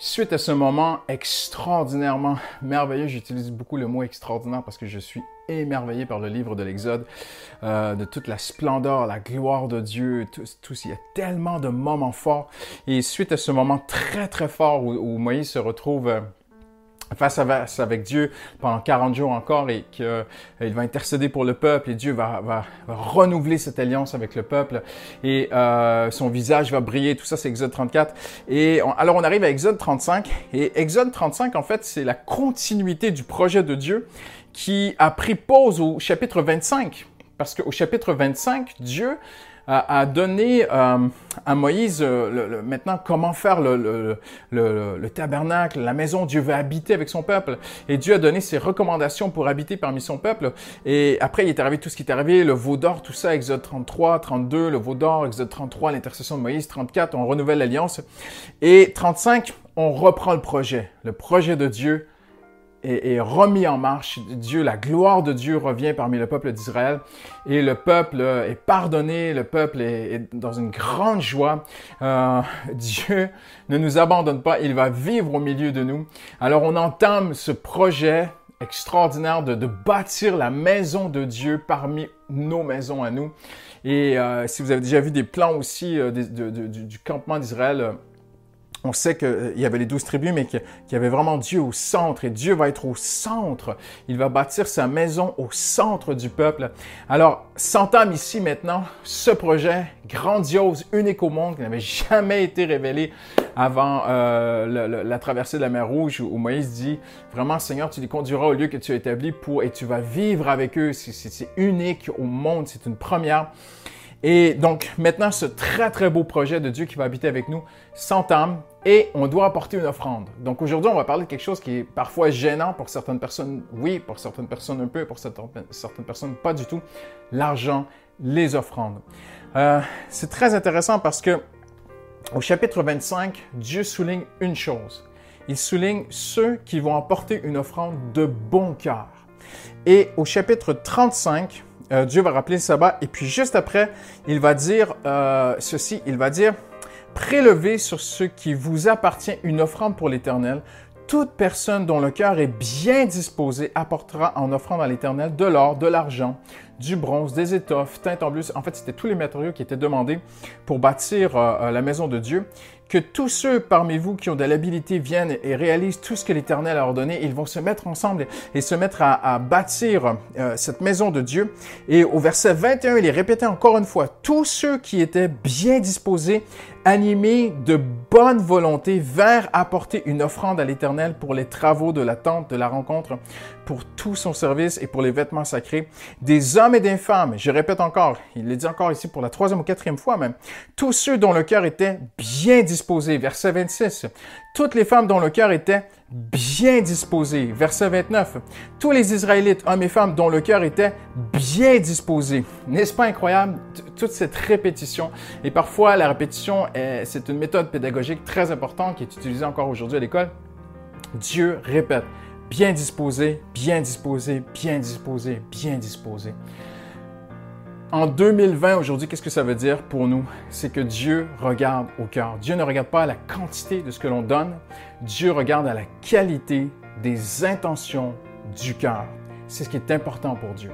Suite à ce moment extraordinairement merveilleux, j'utilise beaucoup le mot extraordinaire parce que je suis émerveillé par le livre de l'Exode, euh, de toute la splendeur, la gloire de Dieu, tout, tout, il y a tellement de moments forts. Et suite à ce moment très très fort où, où Moïse se retrouve euh, face à face avec Dieu pendant 40 jours encore et qu'il euh, va intercéder pour le peuple et Dieu va, renouveler cette alliance avec le peuple et euh, son visage va briller. Tout ça, c'est Exode 34. Et alors, on arrive à Exode 35 et Exode 35, en fait, c'est la continuité du projet de Dieu qui a pris pause au chapitre 25. Parce qu'au chapitre 25, Dieu a, donné euh, à Moïse euh, le, maintenant comment faire le, le, tabernacle, la maison. Dieu veut habiter avec son peuple. Et Dieu a donné ses recommandations pour habiter parmi son peuple. Et après, il est arrivé tout ce qui est arrivé, le veau d'or, tout ça, Exode 33, 32, le veau d'or, Exode 33, l'intercession de Moïse, 34, on renouvelle l'alliance. Et 35, on reprend le projet, le projet de Dieu est, remis en marche. Dieu, la gloire de Dieu revient parmi le peuple d'Israël et le peuple est pardonné, le peuple est, dans une grande joie. Euh, Dieu ne nous abandonne pas, il va vivre au milieu de nous. Alors on entame ce projet extraordinaire de, de bâtir la maison de Dieu parmi nos maisons à nous. Et euh, si vous avez déjà vu des plans aussi euh, du, du, campement d'Israël, on sait qu'il euh, y avait les douze tribus, mais qu'il y avait vraiment Dieu au centre, et Dieu va être au centre. Il va bâtir sa maison au centre du peuple. Alors, s'entame ici maintenant ce projet grandiose, unique au monde, qui n'avait jamais été révélé avant euh, la traversée de la mer Rouge, où Moïse dit, vraiment, Seigneur, tu les conduiras au lieu que tu as établi pour, et tu vas vivre avec eux. C'est unique au monde, c'est une première. Et donc maintenant, ce très très beau projet de Dieu qui va habiter avec nous s'entame et on doit apporter une offrande. Donc aujourd'hui, on va parler de quelque chose qui est parfois gênant pour certaines personnes, oui, pour certaines personnes un peu, pour certaines, personnes pas du tout, l'argent, les offrandes. Euh, c'est très intéressant parce que au chapitre 25, Dieu souligne une chose. Il souligne ceux qui vont apporter une offrande de bon cœur. Et au chapitre 35, euh, Dieu va rappeler le sabbat. Et puis juste après, il va dire euh, ceci, il va dire, prélevez sur ce qui vous appartient une offrande pour l'Éternel. Toute personne dont le cœur est bien disposé apportera en offrande à l'Éternel de l'or, de l'argent, du bronze, des étoffes, teint en bleu. En fait, c'était tous les matériaux qui étaient demandés pour bâtir euh, la maison de Dieu que tous ceux parmi vous qui ont de l'habilité viennent et réalisent tout ce que l'Éternel a ordonné. Ils vont se mettre ensemble et se mettre à, bâtir euh, cette maison de Dieu. Et au verset 21, il est répété encore une fois, tous ceux qui étaient bien disposés, animés de bonne volonté, vers apporter une offrande à l'Éternel pour les travaux de la tente de la rencontre, pour tout son service et pour les vêtements sacrés, des hommes et des femmes. Je répète encore, il le dit encore ici pour la troisième ou quatrième fois même, tous ceux dont le cœur était bien disposé Verset 26. Toutes les femmes dont le cœur était bien disposé. Verset 29. Tous les Israélites, hommes et femmes, dont le cœur était bien disposé. N'est-ce pas incroyable? Toute cette répétition. Et parfois, la répétition, c'est une méthode pédagogique très importante qui est utilisée encore aujourd'hui à l'école. Dieu répète. Bien disposé, bien disposé, bien disposé, bien disposé. En 2020, aujourd'hui, qu'est-ce que ça veut dire pour nous? C'est que Dieu regarde au cœur. Dieu ne regarde pas à la quantité de ce que l'on donne, Dieu regarde à la qualité des intentions du cœur. C'est ce qui est important pour Dieu.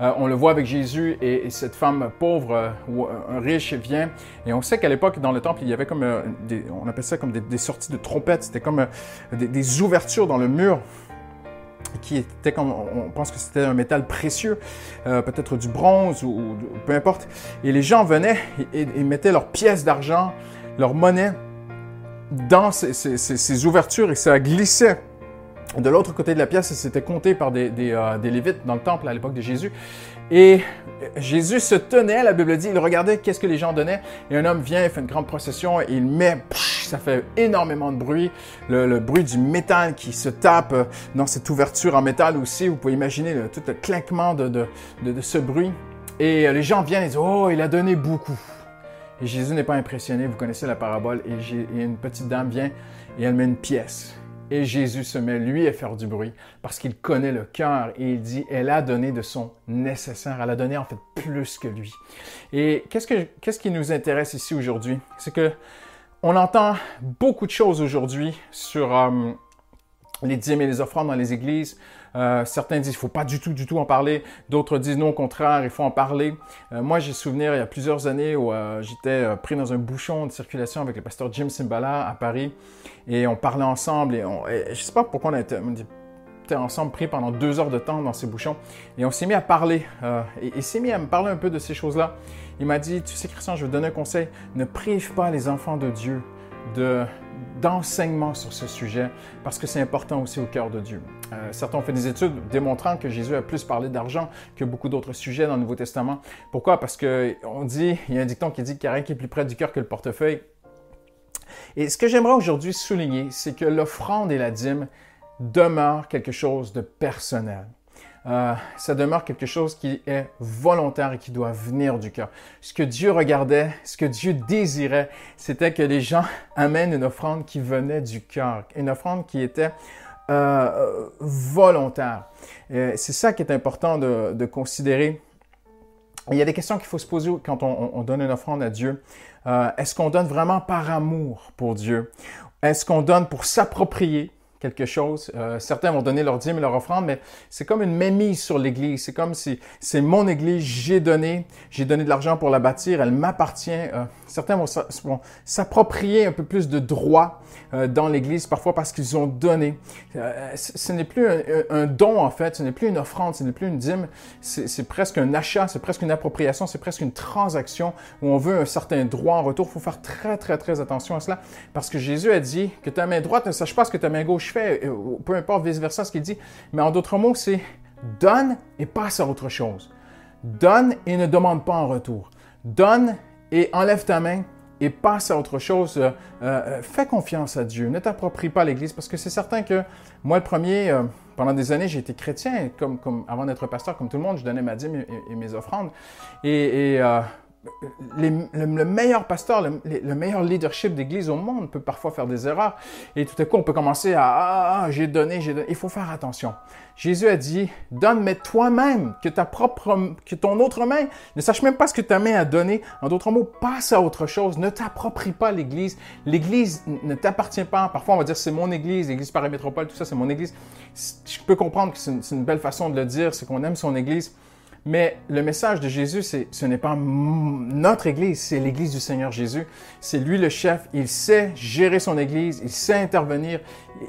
Euh, on le voit avec Jésus et, cette femme pauvre euh, ou riche vient. Et on sait qu'à l'époque, dans le temple, il y avait comme, euh, des, on appelle ça comme des, sorties de trompettes. C'était comme des, ouvertures dans le mur qui était comme, on pense que c'était un métal précieux, euh, peut-être du bronze ou, peu importe. Et les gens venaient et, mettaient leurs pièces d'argent, leur monnaie dans ces, ouvertures et ça glissait. De l'autre côté de la pièce, c'était compté par des, des, euh, des Lévites dans le temple à l'époque de Jésus. Et Jésus se tenait, la Bible dit, il regardait qu'est-ce que les gens donnaient, et un homme vient, il fait une grande procession, et il met, ça fait énormément de bruit, le, bruit du métal qui se tape euh, dans cette ouverture en métal aussi, vous pouvez imaginer tout le claquement de, de, de, ce bruit. Et euh, les gens viennent et disent, oh, il a donné beaucoup. Et Jésus n'est pas impressionné, vous connaissez la parabole, et, et une petite dame vient et elle met une pièce. Et Jésus se met, lui, à faire du bruit parce qu'il connaît le cœur et il dit, elle a donné de son nécessaire. Elle a donné en fait plus que lui. Et qu'est-ce, que, qu'est-ce qui nous intéresse ici aujourd'hui? C'est que on entend beaucoup de choses aujourd'hui sur euh, les dîmes et les offrandes dans les églises. Euh, certains disent qu'il faut pas du tout, du tout en parler. D'autres disent non, au contraire, il faut en parler. Euh, moi, j'ai souvenir il y a plusieurs années où euh, j'étais pris dans un bouchon de circulation avec le pasteur Jim Simbala à Paris et on parlait ensemble et, on, je sais pas pourquoi on était, ensemble pris pendant deux heures de temps dans ces bouchons et on s'est mis à parler et s'est mis à me parler un peu de ces choses-là. Il m'a dit, tu sais Christian, je vais te donner un conseil, ne prive pas les enfants de Dieu de d'enseignement sur ce sujet parce que c'est important aussi au cœur de Dieu. Euh, certains ont fait des études démontrant que Jésus a plus parlé d'argent que beaucoup d'autres sujets dans le Nouveau Testament. Pourquoi? Parce qu'on dit, il y a un dicton qui dit qu'il n'y a rien qui est plus près du cœur que le portefeuille. Et ce que j'aimerais aujourd'hui souligner, c'est que l'offrande et la dîme demeurent quelque chose de personnel. Euh, ça demeure quelque chose qui est volontaire et qui doit venir du cœur. Ce que Dieu regardait, ce que Dieu désirait, c'était que les gens amènent une offrande qui venait du cœur, une offrande qui était euh, volontaire. C'est ça qui est important de, considérer. Il y a des questions qu'il faut se poser quand on, donne une offrande à Dieu. Euh, est-ce qu'on donne vraiment par amour pour Dieu? Est-ce qu'on donne pour s'approprier? Quelque chose. Euh, certains vont donner leur dîme et leur offrande, mais c'est comme une mémise sur l'Église. C'est comme si c'est mon Église, j'ai donné, j'ai donné de l'argent pour la bâtir, elle m'appartient. Euh, certains vont s'approprier un peu plus de droits euh, dans l'Église, parfois parce qu'ils ont donné. ce n'est plus un, don, en fait, ce n'est plus une offrande, ce n'est plus une dîme, c'est presque un achat, c'est presque une appropriation, c'est presque une transaction où on veut un certain droit en retour. Il faut faire très, très, très attention à cela, parce que Jésus a dit que ta main droite ne sache pas ce que ta main gauche euh, peu importe vice-versa ce qu'il dit. Mais en d'autres mots, c'est donne et passe à autre chose. Donne et ne demande pas en retour. Donne et enlève ta main et passe à autre chose. Euh, euh, fais confiance à Dieu. Ne t'approprie pas l'Église parce que c'est certain que moi, le premier, pendant des années, j'ai été chrétien. Comme, comme, avant d'être pasteur, comme tout le monde, je donnais ma dîme et, mes offrandes. Et le, meilleur pasteur, le, meilleur leadership d'église au monde peut parfois faire des erreurs. Et tout à coup, on peut commencer à Ah, ah j'ai donné, j'ai donné. Il faut faire attention. Jésus a dit Donne, mais toi-même, que ta propre, que ton autre main ne sache même pas ce que ta main a donné. En d'autres mots, passe à autre chose. Ne t'approprie pas l'église. L'église ne t'appartient pas. Parfois, on va dire C'est mon église, l'église paramétropole, tout ça, c'est mon église. Je peux comprendre que c'est une belle façon de le dire, c'est qu'on aime son église. Mais le message de Jésus, c'est, ce n'est pas notre Église, c'est l'Église du Seigneur Jésus. C'est lui le chef. Il sait gérer son Église, il sait intervenir,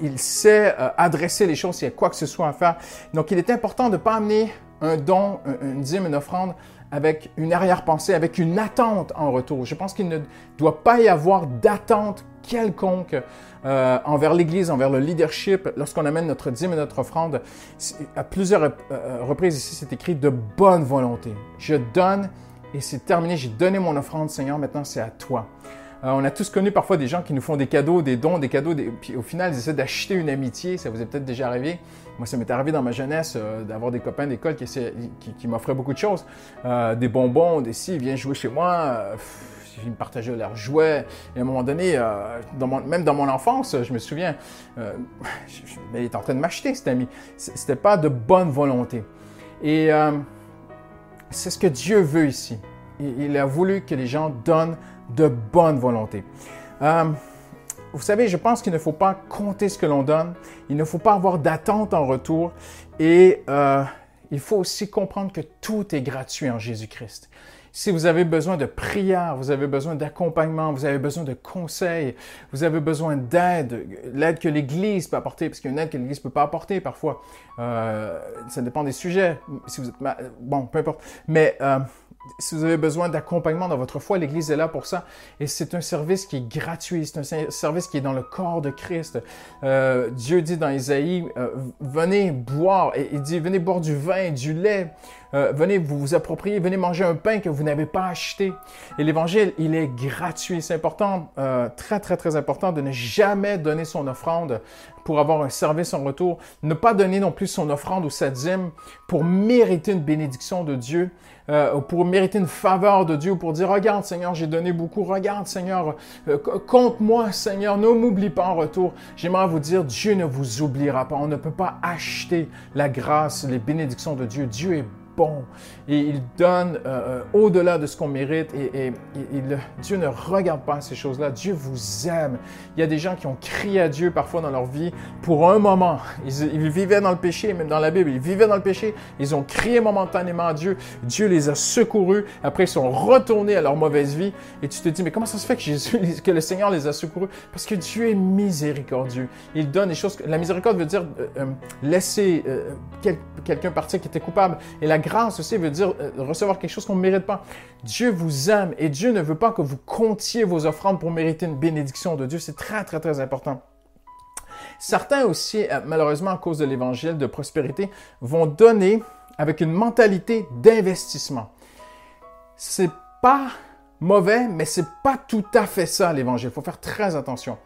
il sait euh, adresser les choses s'il y a quoi que ce soit à faire. Donc, il est important de ne pas amener un don, une dîme, une offrande avec une arrière-pensée, avec une attente en retour. Je pense qu'il ne doit pas y avoir d'attente quelconque euh, envers l'Église, envers le leadership, lorsqu'on amène notre dîme et notre offrande, à plusieurs euh, reprises ici, c'est écrit de bonne volonté. Je donne et c'est terminé. J'ai donné mon offrande, Seigneur, maintenant c'est à toi. Euh, on a tous connu parfois des gens qui nous font des cadeaux, des dons, des cadeaux, puis au final, ils essaient d'acheter une amitié. Ça vous est peut-être déjà arrivé. Moi, ça m'est arrivé dans ma jeunesse d'avoir des copains d'école qui, m'offraient beaucoup de choses. des bonbons, des si, viens jouer chez moi ils me partageaient leurs jouets. Et à un moment donné, euh, même dans mon enfance, je me souviens, euh, il était en train de m'acheter, cet ami. C'était pas de bonne volonté. Et euh, c'est ce que Dieu veut ici. Il, a voulu que les gens donnent de bonne volonté. vous savez, je pense qu'il ne faut pas compter ce que l'on donne. Il ne faut pas avoir d'attente en retour. Et il faut aussi comprendre que tout est gratuit en Jésus-Christ. Si vous avez besoin de prière, vous avez besoin d'accompagnement, vous avez besoin de conseils, vous avez besoin d'aide, l'aide que l'Église peut apporter, parce qu'il y a une aide que l'Église ne peut pas apporter parfois. Euh, ça dépend des sujets. Si vous êtes bon, peu importe. Mais euh, si vous avez besoin d'accompagnement dans votre foi, l'Église est là pour ça. Et c'est un service qui est gratuit, c'est un service qui est dans le corps de Christ. Euh, Dieu dit dans Isaïe, euh, venez boire, et il dit, venez boire du vin, du lait, euh, venez vous, vous approprier, venez manger un pain que vous n'avez pas acheté. Et l'Évangile, il est gratuit. C'est important, très, très, très important de ne jamais donner son offrande pour avoir un service en retour. Ne pas donner non plus son offrande ou sa dîme pour mériter une bénédiction de Dieu. Euh, pour mériter une faveur de Dieu, pour dire, regarde Seigneur, j'ai donné beaucoup, regarde Seigneur, euh, compte-moi Seigneur, ne m'oublie pas en retour. J'aimerais vous dire, Dieu ne vous oubliera pas. On ne peut pas acheter la grâce, les bénédictions de Dieu. Dieu est et il donne euh, euh, au-delà de ce qu'on mérite et, Dieu ne regarde pas ces choses-là. Dieu vous aime. Il y a des gens qui ont crié à Dieu parfois dans leur vie pour un moment. Ils, vivaient dans le péché, même dans la Bible, ils vivaient dans le péché. Ils ont crié momentanément à Dieu. Dieu les a secourus. Après, ils sont retournés à leur mauvaise vie. Et tu te dis, mais comment ça se fait que, Jésus, que le Seigneur les a secourus? Parce que Dieu est miséricordieux. Il donne des choses. La miséricorde veut dire euh, laisser quelqu'un partir qui était coupable. Et la grâce aussi veut dire euh, recevoir quelque chose qu'on ne mérite pas. Dieu vous aime et Dieu ne veut pas que vous comptiez vos offrandes pour mériter une bénédiction de Dieu. C'est très, très, très important. Certains aussi, euh, malheureusement à cause de l'évangile de prospérité, vont donner avec une mentalité d'investissement. C'est pas mauvais, mais c'est pas tout à fait ça l'évangile. Il faut faire très attention.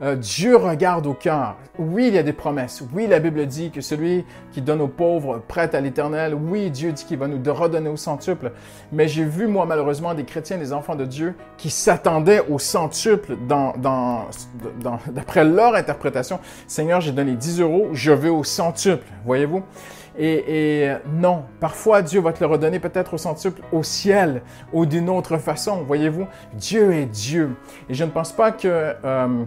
Euh, Dieu regarde au cœur. Oui, il y a des promesses. Oui, la Bible dit que celui qui donne aux pauvres prête à l'éternel. Oui, Dieu dit qu'il va nous redonner au centuple. Mais j'ai vu, moi, malheureusement, des chrétiens, des enfants de Dieu, qui s'attendaient au centuple dans, dans, d'après leur interprétation. Seigneur, j'ai donné 10 euros, je veux au centuple. Voyez-vous? Et, et, non, parfois Dieu va te le redonner peut-être au centuple, au ciel, ou d'une autre façon. Voyez-vous, Dieu est Dieu. Et je ne pense pas que euh,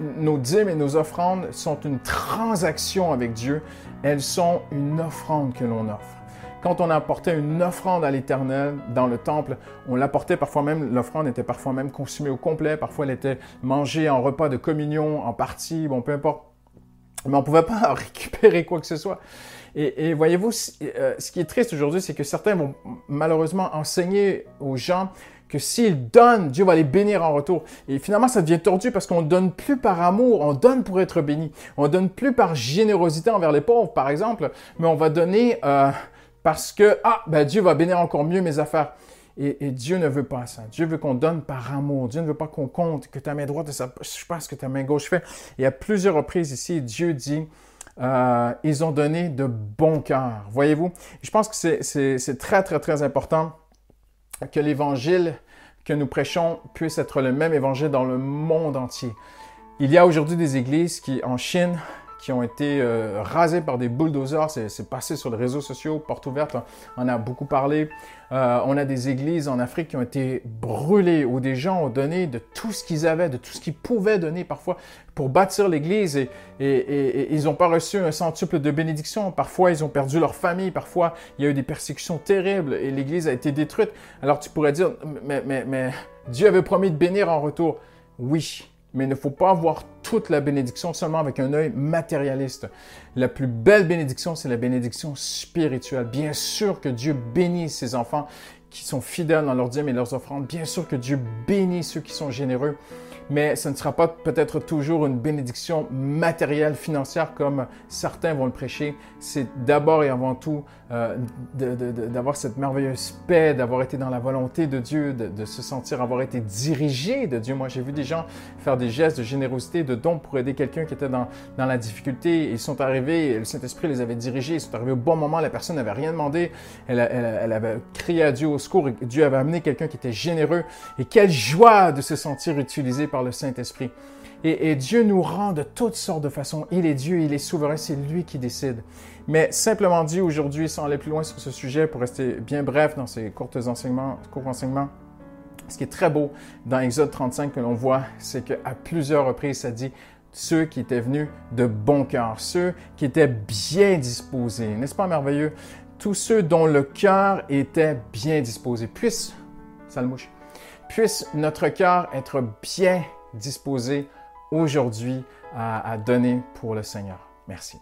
nos dîmes et nos offrandes sont une transaction avec Dieu, elles sont une offrande que l'on offre. Quand on apportait une offrande à l'Éternel dans le temple, on l'apportait parfois même, l'offrande était parfois même consumée au complet, parfois elle était mangée en repas de communion, en partie, bon, peu importe. Mais on ne pouvait pas récupérer quoi que ce soit. Et, voyez-vous, euh, ce qui est triste aujourd'hui, c'est que certains vont malheureusement enseigner aux gens que s'ils donnent, Dieu va les bénir en retour. Et finalement, ça devient tordu parce qu'on ne donne plus par amour, on donne pour être béni. On ne donne plus par générosité envers les pauvres, par exemple, mais on va donner euh, parce que, ah, ben Dieu va bénir encore mieux mes affaires. Et, Dieu ne veut pas ça. Dieu veut qu'on donne par amour. Dieu ne veut pas qu'on compte que ta main droite, je sais pas ce que ta main gauche fait. Et à plusieurs reprises ici, Dieu dit, euh, ils ont donné de bon cœur. Voyez-vous? Je pense que c'est très, très, très important que l'évangile que nous prêchons puisse être le même évangile dans le monde entier. Il y a aujourd'hui des églises qui, en Chine, qui ont été euh, rasés par des bulldozers. C'est passé sur les réseaux sociaux, porte ouverte, on a beaucoup parlé. Euh, on a des églises en Afrique qui ont été brûlées, où des gens ont donné de tout ce qu'ils avaient, de tout ce qu'ils pouvaient donner parfois pour bâtir l'église et, ils n'ont pas reçu un centuple de bénédiction. Parfois, ils ont perdu leur famille. Parfois, il y a eu des persécutions terribles et l'église a été détruite. Alors tu pourrais dire, mais Dieu avait promis de bénir en retour. Oui, mais il ne faut pas voir toute la bénédiction seulement avec un œil matérialiste. La plus belle bénédiction, c'est la bénédiction spirituelle. Bien sûr que Dieu bénit ses enfants qui sont fidèles dans leurs dîmes et leurs offrandes. Bien sûr que Dieu bénit ceux qui sont généreux mais ce ne sera pas peut-être toujours une bénédiction matérielle, financière comme certains vont le prêcher. C'est d'abord et avant tout euh, d'avoir cette merveilleuse paix, d'avoir été dans la volonté de Dieu, de, se sentir avoir été dirigé de Dieu. Moi, j'ai vu des gens faire des gestes de générosité, de dons pour aider quelqu'un qui était dans, dans la difficulté. Ils sont arrivés, le Saint-Esprit les avait dirigés, ils sont arrivés au bon moment, la personne n'avait rien demandé, elle, elle, elle avait crié à Dieu au secours et Dieu avait amené quelqu'un qui était généreux. Et quelle joie de se sentir utilisé le Saint-Esprit. Et, Dieu nous rend de toutes sortes de façons. Il est Dieu, il est souverain, c'est lui qui décide. Mais simplement dit aujourd'hui, sans aller plus loin sur ce sujet, pour rester bien bref dans ces courts enseignements, ce qui est très beau dans Exode 35 que l'on voit, c'est qu'à plusieurs reprises, ça dit ceux qui étaient venus de bon cœur, ceux qui étaient bien disposés. N'est-ce pas merveilleux? Tous ceux dont le cœur était bien disposé. Puisse, ça mouche, puisse notre cœur être bien disposé aujourd'hui à, à donner pour le Seigneur. Merci.